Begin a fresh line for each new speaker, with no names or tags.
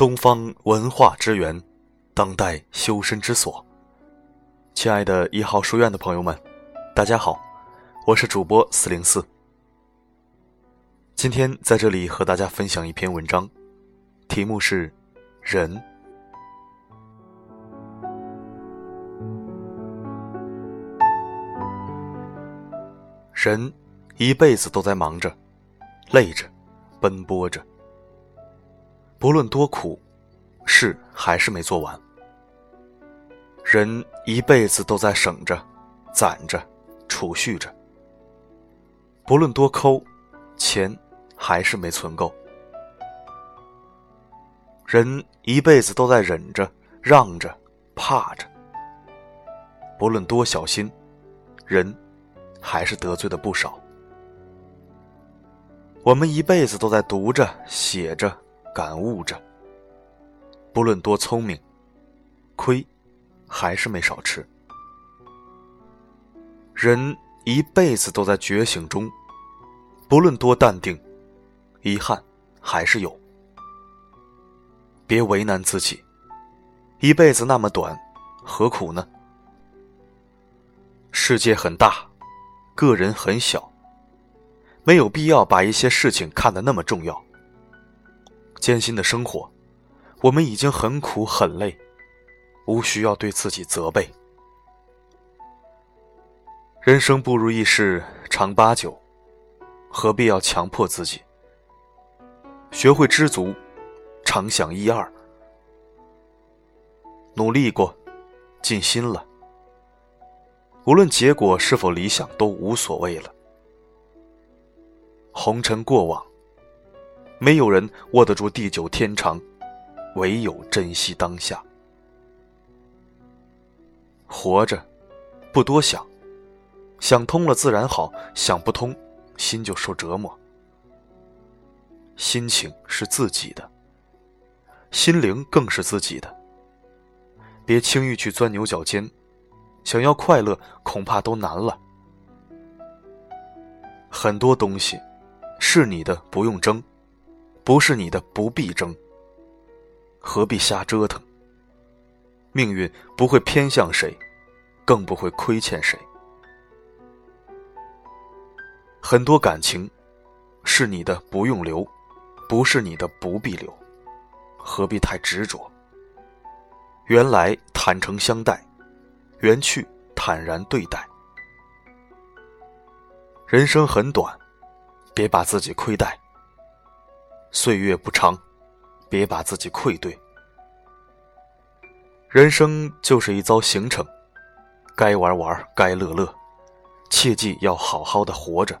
东方文化之源，当代修身之所。亲爱的一号书院的朋友们，大家好，我是主播四零四。今天在这里和大家分享一篇文章，题目是《人》。人一辈子都在忙着、累着、奔波着，不论多苦，事还是没做完。人一辈子都在省着、攒着、储蓄着，不论多抠，钱还是没存够。人一辈子都在忍着、让着、怕着，不论多小心，人。还是得罪的不少。我们一辈子都在读着、写着、感悟着。不论多聪明，亏还是没少吃。人一辈子都在觉醒中，不论多淡定，遗憾还是有。别为难自己，一辈子那么短，何苦呢？世界很大。个人很小，没有必要把一些事情看得那么重要。艰辛的生活，我们已经很苦很累，无需要对自己责备。人生不如意事常八九，何必要强迫自己？学会知足，常想一二，努力过，尽心了。无论结果是否理想，都无所谓了。红尘过往，没有人握得住地久天长，唯有珍惜当下。活着，不多想，想通了自然好，想不通，心就受折磨。心情是自己的，心灵更是自己的。别轻易去钻牛角尖。想要快乐，恐怕都难了。很多东西是你的，不用争；不是你的，不必争。何必瞎折腾？命运不会偏向谁，更不会亏欠谁。很多感情是你的，不用留；不是你的，不必留。何必太执着？原来坦诚相待。缘去，坦然对待。人生很短，别把自己亏待；岁月不长，别把自己愧对。人生就是一遭行程，该玩玩，该乐乐，切记要好好的活着。